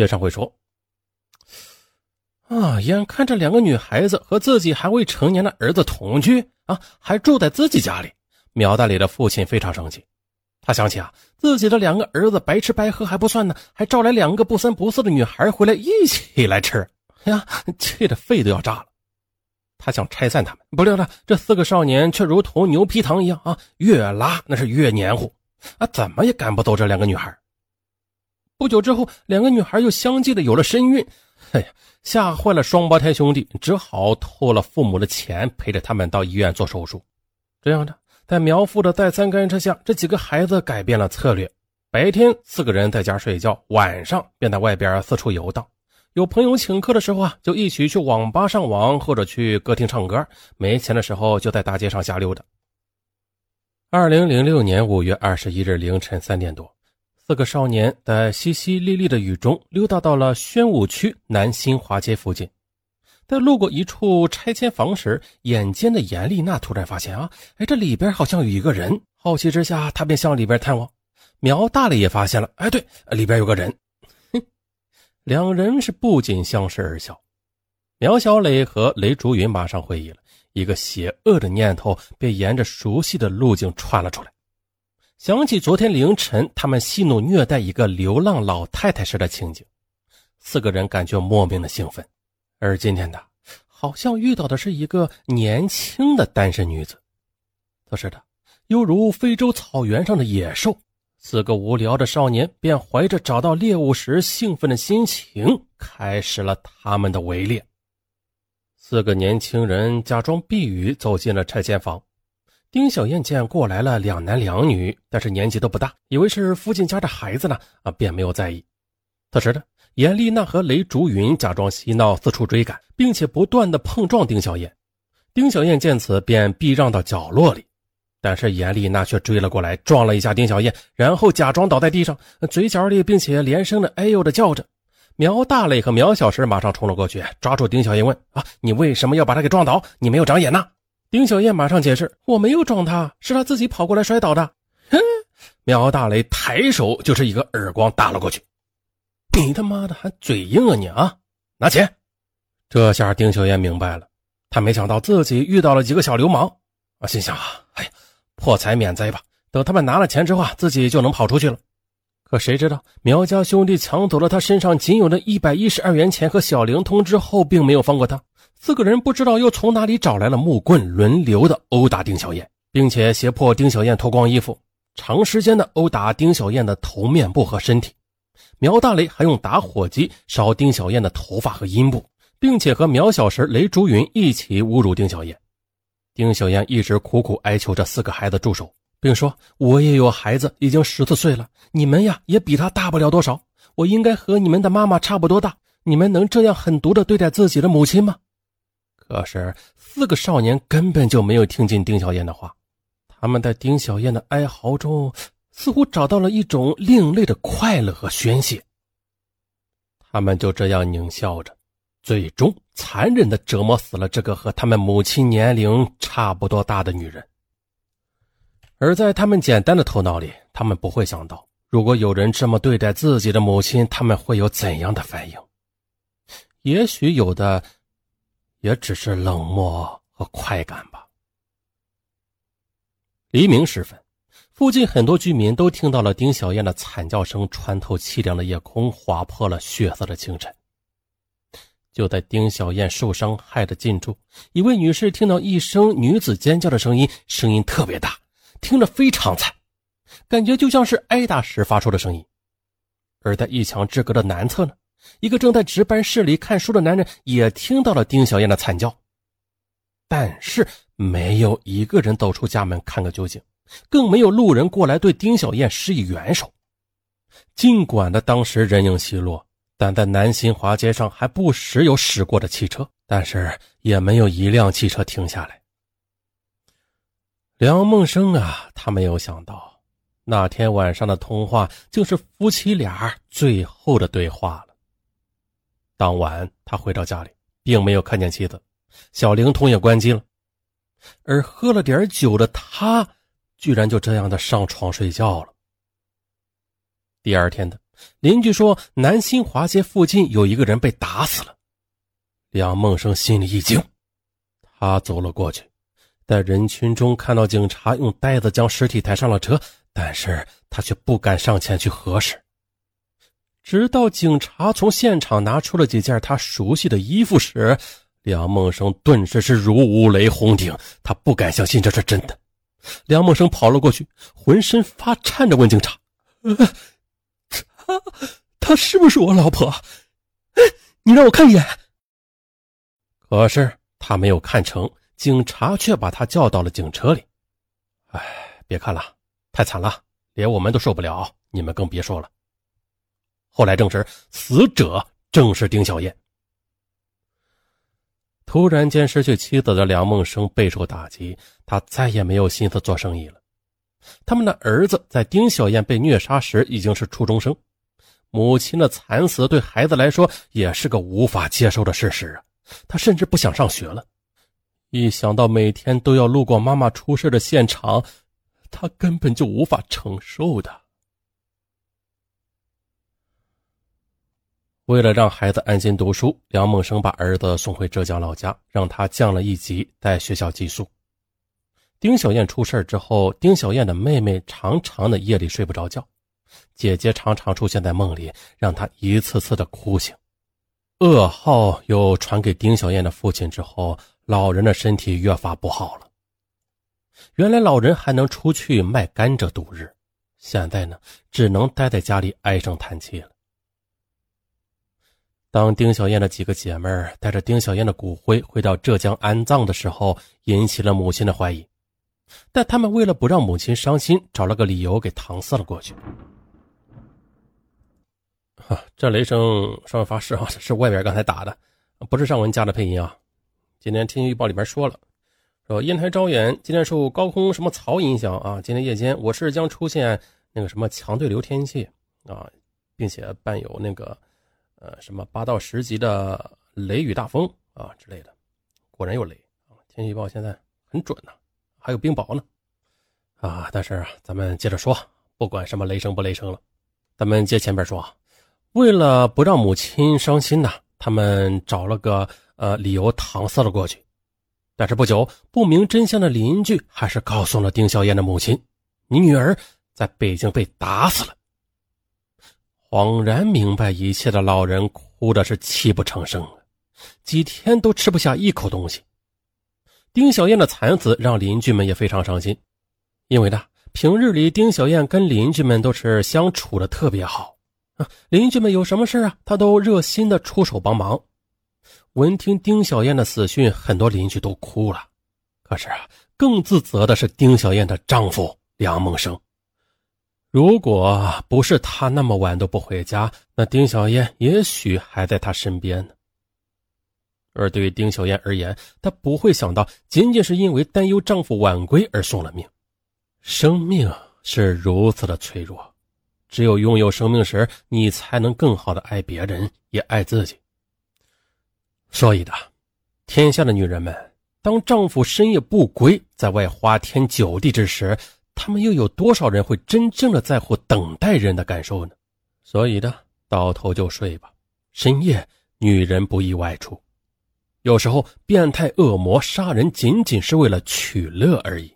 接上会说：“啊，眼看着两个女孩子和自己还未成年的儿子同居啊，还住在自己家里，苗大磊的父亲非常生气。他想起啊，自己的两个儿子白吃白喝还不算呢，还招来两个不三不四的女孩回来一起来吃，呀，气得肺都要炸了。他想拆散他们，不料呢，这四个少年却如同牛皮糖一样啊，越拉那是越黏糊啊，怎么也赶不走这两个女孩。”不久之后，两个女孩又相继的有了身孕，哎呀，吓坏了双胞胎兄弟，只好偷了父母的钱，陪着他们到医院做手术。这样的，在苗父的再三干涉下，这几个孩子改变了策略。白天四个人在家睡觉，晚上便在外边四处游荡。有朋友请客的时候啊，就一起去网吧上网，或者去歌厅唱歌。没钱的时候，就在大街上瞎溜达。二零零六年五月二十一日凌晨三点多。四个少年在淅淅沥沥的雨中溜达到了宣武区南新华街附近，在路过一处拆迁房时，眼尖的严丽娜突然发现啊，哎，这里边好像有一个人。好奇之下，她便向里边探望。苗大磊也发现了，哎，对，里边有个人。哼，两人是不禁相视而笑。苗小磊和雷竹云马上会意了，一个邪恶的念头便沿着熟悉的路径窜了出来。想起昨天凌晨他们戏弄虐待一个流浪老太太时的情景，四个人感觉莫名的兴奋。而今天的，好像遇到的是一个年轻的单身女子。可是的，犹如非洲草原上的野兽，四个无聊的少年便怀着找到猎物时兴奋的心情，开始了他们的围猎。四个年轻人假装避雨，走进了拆迁房。丁小燕见过来了两男两女，但是年纪都不大，以为是附近家的孩子呢，啊，便没有在意。此时呢，严丽娜和雷竹云假装嬉闹，四处追赶，并且不断的碰撞丁小燕。丁小燕见此，便避让到角落里，但是严丽娜却追了过来，撞了一下丁小燕，然后假装倒在地上，嘴角里并且连声的哎呦的叫着。苗大磊和苗小石马上冲了过去，抓住丁小燕问：“啊，你为什么要把他给撞倒？你没有长眼呐？”丁小燕马上解释：“我没有撞他，是他自己跑过来摔倒的。”哼！苗大雷抬手就是一个耳光打了过去。“你他妈的还嘴硬啊你啊！拿钱！”这下丁小燕明白了，他没想到自己遇到了几个小流氓啊，心想：“啊，哎呀，破财免灾吧！等他们拿了钱之后，自己就能跑出去了。”可谁知道苗家兄弟抢走了他身上仅有的一百一十二元钱和小灵通之后，并没有放过他。四个人不知道又从哪里找来了木棍，轮流的殴打丁小燕，并且胁迫丁小燕脱光衣服，长时间的殴打丁小燕的头、面部和身体。苗大雷还用打火机烧丁小燕的头发和阴部，并且和苗小石、雷竹云一起侮辱丁小燕。丁小燕一直苦苦哀求这四个孩子住手，并说：“我也有孩子，已经十四岁了，你们呀也比他大不了多少，我应该和你们的妈妈差不多大，你们能这样狠毒的对待自己的母亲吗？”可是，四个少年根本就没有听进丁小燕的话，他们在丁小燕的哀嚎中，似乎找到了一种另类的快乐和宣泄。他们就这样狞笑着，最终残忍的折磨死了这个和他们母亲年龄差不多大的女人。而在他们简单的头脑里，他们不会想到，如果有人这么对待自己的母亲，他们会有怎样的反应？也许有的。也只是冷漠和快感吧。黎明时分，附近很多居民都听到了丁小燕的惨叫声，穿透凄凉的夜空，划破了血色的清晨。就在丁小燕受伤害的近处，一位女士听到一声女子尖叫的声音，声音特别大，听着非常惨，感觉就像是挨打时发出的声音。而在一墙之隔的南侧呢？一个正在值班室里看书的男人也听到了丁小燕的惨叫，但是没有一个人走出家门看个究竟，更没有路人过来对丁小燕施以援手。尽管的当时人影稀落，但在南新华街上还不时有驶过的汽车，但是也没有一辆汽车停下来。梁梦生啊，他没有想到，那天晚上的通话竟是夫妻俩最后的对话了。当晚，他回到家里，并没有看见妻子，小灵通也关机了。而喝了点酒的他，居然就这样的上床睡觉了。第二天的邻居说南新华街附近有一个人被打死了。梁梦生心里一惊，他走了过去，在人群中看到警察用袋子将尸体抬上了车，但是他却不敢上前去核实。直到警察从现场拿出了几件他熟悉的衣服时，梁梦生顿时是如五雷轰顶，他不敢相信这是真的。梁梦生跑了过去，浑身发颤的问警察：“他他是不是我老婆？你让我看一眼。”可是他没有看成，警察却把他叫到了警车里。哎，别看了，太惨了，连我们都受不了，你们更别说了。后来证实，死者正是丁小燕。突然间失去妻子的梁梦生备受打击，他再也没有心思做生意了。他们的儿子在丁小燕被虐杀时已经是初中生，母亲的惨死对孩子来说也是个无法接受的事实啊。他甚至不想上学了，一想到每天都要路过妈妈出事的现场，他根本就无法承受的。为了让孩子安心读书，梁梦生把儿子送回浙江老家，让他降了一级，在学校寄宿。丁小燕出事之后，丁小燕的妹妹常常的夜里睡不着觉，姐姐常常出现在梦里，让她一次次的哭醒。噩耗又传给丁小燕的父亲之后，老人的身体越发不好了。原来老人还能出去卖甘蔗度日，现在呢，只能待在家里唉声叹气了。当丁小燕的几个姐妹带着丁小燕的骨灰回到浙江安葬的时候，引起了母亲的怀疑，但他们为了不让母亲伤心，找了个理由给搪塞了过去。这雷声上面发誓啊，是外边刚才打的，不是上文加的配音啊。今天天气预报里边说了，说烟台招远今天受高空什么槽影响啊，今天夜间我市将出现那个什么强对流天气啊，并且伴有那个呃什么八到十级的雷雨大风啊之类的。果然有雷啊，天气预报现在很准呐，还有冰雹呢啊。但是啊，咱们接着说，不管什么雷声不雷声了，咱们接前边说啊。为了不让母亲伤心呢，他们找了个呃理由搪塞了过去。但是不久，不明真相的邻居还是告诉了丁小燕的母亲：“你女儿在北京被打死了。”恍然明白一切的老人哭的是泣不成声了，几天都吃不下一口东西。丁小燕的惨死让邻居们也非常伤心，因为呢，平日里丁小燕跟邻居们都是相处的特别好啊。邻居们有什么事啊？他都热心的出手帮忙。闻听丁小燕的死讯，很多邻居都哭了。可是啊，更自责的是丁小燕的丈夫梁梦生。如果不是他那么晚都不回家，那丁小燕也许还在他身边呢。而对于丁小燕而言，她不会想到，仅仅是因为担忧丈夫晚归而送了命。生命是如此的脆弱。只有拥有生命时，你才能更好的爱别人，也爱自己。所以的，天下的女人们，当丈夫深夜不归，在外花天酒地之时，他们又有多少人会真正的在乎等待人的感受呢？所以的，倒头就睡吧。深夜，女人不宜外出。有时候，变态恶魔杀人仅仅是为了取乐而已。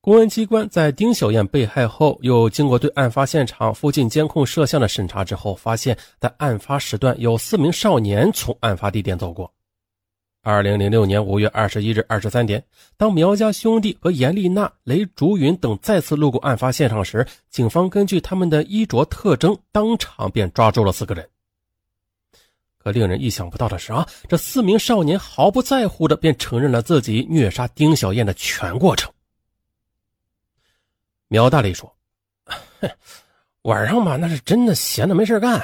公安机关在丁小燕被害后，又经过对案发现场附近监控摄像的审查之后，发现，在案发时段有四名少年从案发地点走过。二零零六年五月二十一日二十三点，当苗家兄弟和严丽娜、雷竹云等再次路过案发现场时，警方根据他们的衣着特征，当场便抓住了四个人。可令人意想不到的是啊，这四名少年毫不在乎的便承认了自己虐杀丁小燕的全过程。苗大力说：“晚上嘛，那是真的闲的没事干。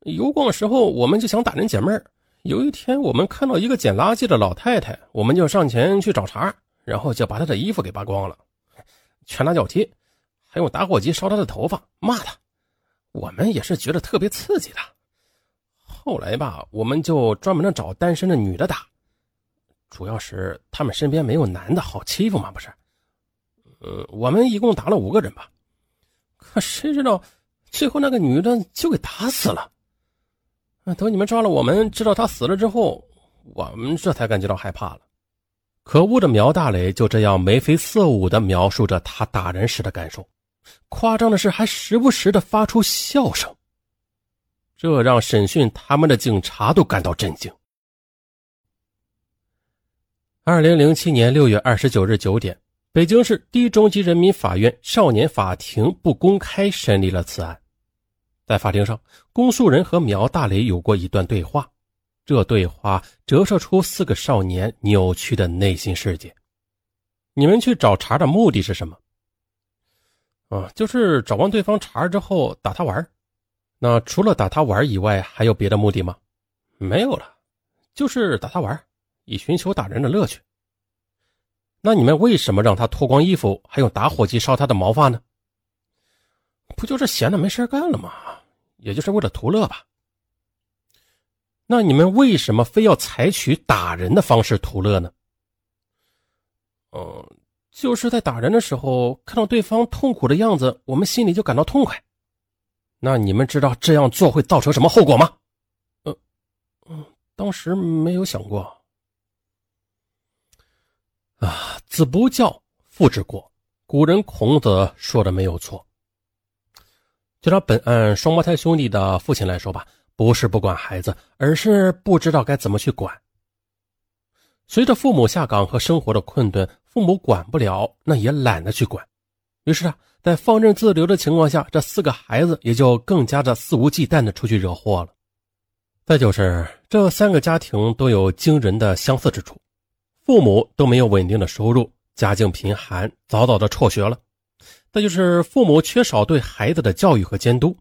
游逛时候，我们就想打人解闷有一天，我们看到一个捡垃圾的老太太，我们就上前去找茬，然后就把她的衣服给扒光了，拳打脚踢，还用打火机烧她的头发，骂她。我们也是觉得特别刺激的。后来吧，我们就专门的找单身的女的打，主要是他们身边没有男的好欺负嘛，不是？”呃，我们一共打了五个人吧。可谁知道，最后那个女的就给打死了。等你们抓了我们，知道他死了之后，我们这才感觉到害怕了。可恶的苗大雷就这样眉飞色舞的描述着他打人时的感受，夸张的是还时不时的发出笑声，这让审讯他们的警察都感到震惊。二零零七年六月二十九日九点，北京市第一中级人民法院少年法庭不公开审理了此案，在法庭上，公诉人和苗大雷有过一段对话。这对话折射出四个少年扭曲的内心世界。你们去找茬的目的是什么？啊，就是找完对方茬之后打他玩那除了打他玩以外，还有别的目的吗？没有了，就是打他玩以寻求打人的乐趣。那你们为什么让他脱光衣服，还用打火机烧他的毛发呢？不就是闲的没事干了吗？也就是为了图乐吧。那你们为什么非要采取打人的方式图乐呢？嗯，就是在打人的时候看到对方痛苦的样子，我们心里就感到痛快。那你们知道这样做会造成什么后果吗？呃，嗯，当时没有想过。啊，子不教，父之过。古人孔子说的没有错。就拿本案双胞胎兄弟的父亲来说吧。不是不管孩子，而是不知道该怎么去管。随着父母下岗和生活的困顿，父母管不了，那也懒得去管。于是啊，在放任自流的情况下，这四个孩子也就更加的肆无忌惮的出去惹祸了。再就是这三个家庭都有惊人的相似之处，父母都没有稳定的收入，家境贫寒，早早的辍学了。再就是父母缺少对孩子的教育和监督。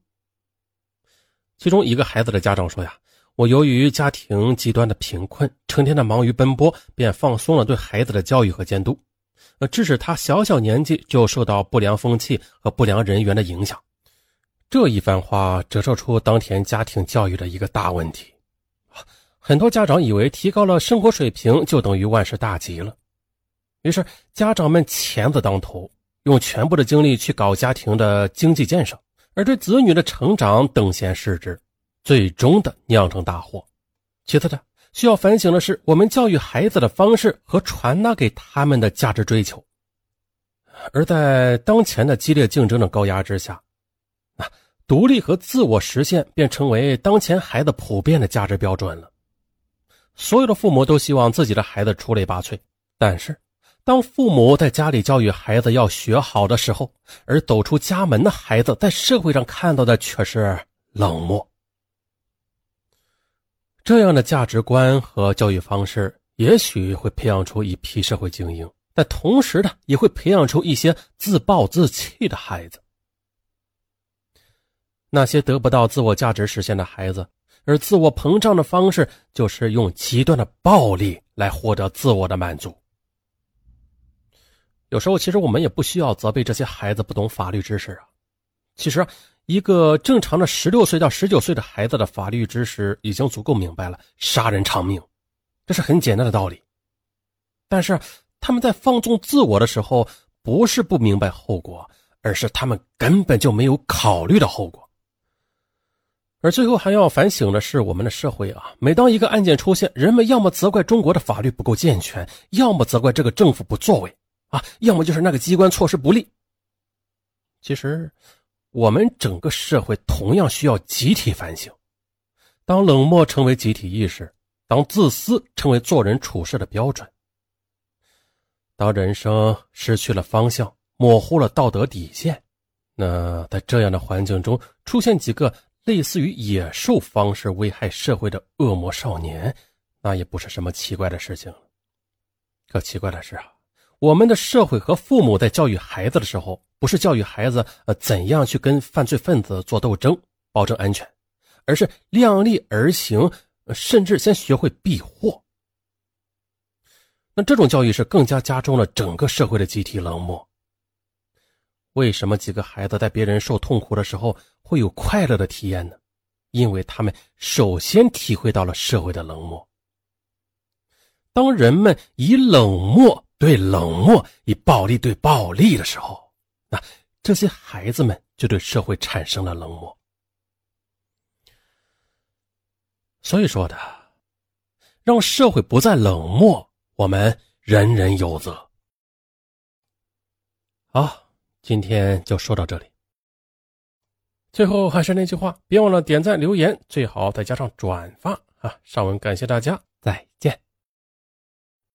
其中一个孩子的家长说：“呀，我由于家庭极端的贫困，成天的忙于奔波，便放松了对孩子的教育和监督，呃，致使他小小年纪就受到不良风气和不良人员的影响。”这一番话折射出当前家庭教育的一个大问题。很多家长以为提高了生活水平就等于万事大吉了，于是家长们钱字当头，用全部的精力去搞家庭的经济建设。而对子女的成长等闲视之，最终的酿成大祸。其次的需要反省的是，我们教育孩子的方式和传达给他们的价值追求。而在当前的激烈竞争的高压之下，啊，独立和自我实现便成为当前孩子普遍的价值标准了。所有的父母都希望自己的孩子出类拔萃，但是。当父母在家里教育孩子要学好的时候，而走出家门的孩子在社会上看到的却是冷漠。这样的价值观和教育方式，也许会培养出一批社会精英，但同时的也会培养出一些自暴自弃的孩子。那些得不到自我价值实现的孩子，而自我膨胀的方式就是用极端的暴力来获得自我的满足。有时候，其实我们也不需要责备这些孩子不懂法律知识啊。其实，一个正常的十六岁到十九岁的孩子的法律知识已经足够明白了，杀人偿命，这是很简单的道理。但是，他们在放纵自我的时候，不是不明白后果，而是他们根本就没有考虑的后果。而最后还要反省的是，我们的社会啊，每当一个案件出现，人们要么责怪中国的法律不够健全，要么责怪这个政府不作为。啊，要么就是那个机关措施不力。其实，我们整个社会同样需要集体反省。当冷漠成为集体意识，当自私成为做人处事的标准，当人生失去了方向，模糊了道德底线，那在这样的环境中出现几个类似于野兽方式危害社会的恶魔少年，那也不是什么奇怪的事情了。可奇怪的是啊。我们的社会和父母在教育孩子的时候，不是教育孩子呃怎样去跟犯罪分子做斗争，保证安全，而是量力而行，甚至先学会避祸。那这种教育是更加加重了整个社会的集体冷漠。为什么几个孩子在别人受痛苦的时候会有快乐的体验呢？因为他们首先体会到了社会的冷漠。当人们以冷漠。对冷漠以暴力对暴力的时候，那这些孩子们就对社会产生了冷漠。所以说的，让社会不再冷漠，我们人人有责。好，今天就说到这里。最后还是那句话，别忘了点赞、留言，最好再加上转发啊！上文感谢大家。